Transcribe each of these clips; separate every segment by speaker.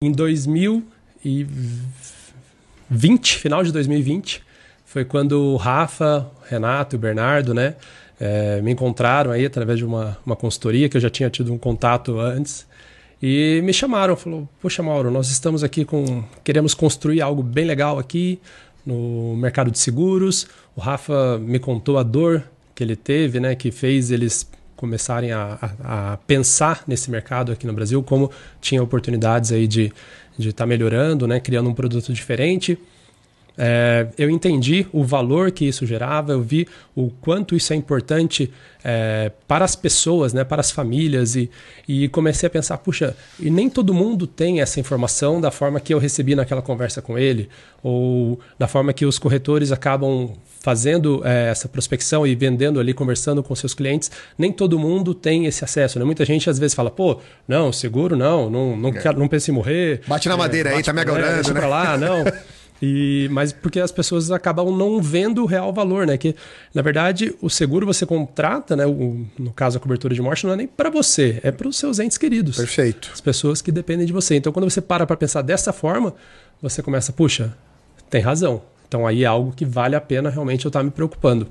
Speaker 1: Em 2020, final de 2020, foi quando o Rafa, o Renato e o Bernardo, né, é, me encontraram aí através de uma, uma consultoria que eu já tinha tido um contato antes e me chamaram, falou: "Poxa, Mauro, nós estamos aqui com queremos construir algo bem legal aqui no mercado de seguros. O Rafa me contou a dor que ele teve, né, que fez eles começarem a, a, a pensar nesse mercado aqui no Brasil, como tinha oportunidades aí de de estar tá melhorando, né, criando um produto diferente. É, eu entendi o valor que isso gerava, eu vi o quanto isso é importante é, para as pessoas, né, para as famílias, e, e comecei a pensar: puxa, e nem todo mundo tem essa informação da forma que eu recebi naquela conversa com ele, ou da forma que os corretores acabam fazendo é, essa prospecção e vendendo ali, conversando com seus clientes, nem todo mundo tem esse acesso. Né? Muita gente às vezes fala, pô, não, seguro não, não, não, é. quero, não pense em morrer.
Speaker 2: Bate na madeira aí, tá me agorando,
Speaker 1: né? Pra lá, não. E, mas porque as pessoas acabam não vendo o real valor, né? Que na verdade o seguro você contrata, né? O, no caso a cobertura de morte não é nem para você, é para os seus entes queridos.
Speaker 2: Perfeito.
Speaker 1: As pessoas que dependem de você. Então quando você para para pensar dessa forma, você começa, puxa, tem razão. Então aí é algo que vale a pena realmente eu estar tá me preocupando.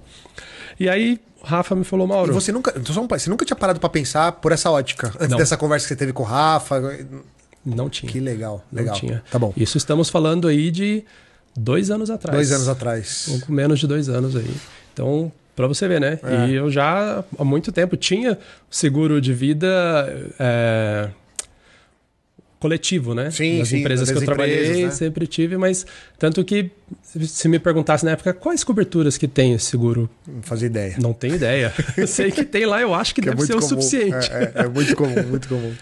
Speaker 1: E aí Rafa me falou, Mauro.
Speaker 2: E você nunca, você nunca tinha parado para pensar por essa ótica antes não. dessa conversa que você teve com o Rafa?
Speaker 1: Não tinha.
Speaker 2: Que legal, legal.
Speaker 1: Não tinha.
Speaker 2: Tá bom.
Speaker 1: Isso estamos falando aí de dois anos atrás.
Speaker 2: Dois anos atrás.
Speaker 1: Pouco menos de dois anos aí. Então, para você ver, né? É. E eu já há muito tempo tinha seguro de vida é, coletivo, né?
Speaker 2: Sim,
Speaker 1: Nas
Speaker 2: sim,
Speaker 1: empresas que eu trabalhei, né? sempre tive, mas tanto que se me perguntasse na época quais coberturas que tem esse seguro,
Speaker 2: não fazia ideia.
Speaker 1: Não tenho ideia. eu sei que tem lá, eu acho que, que é deve é ser comum. o suficiente.
Speaker 2: É, é muito comum, muito comum.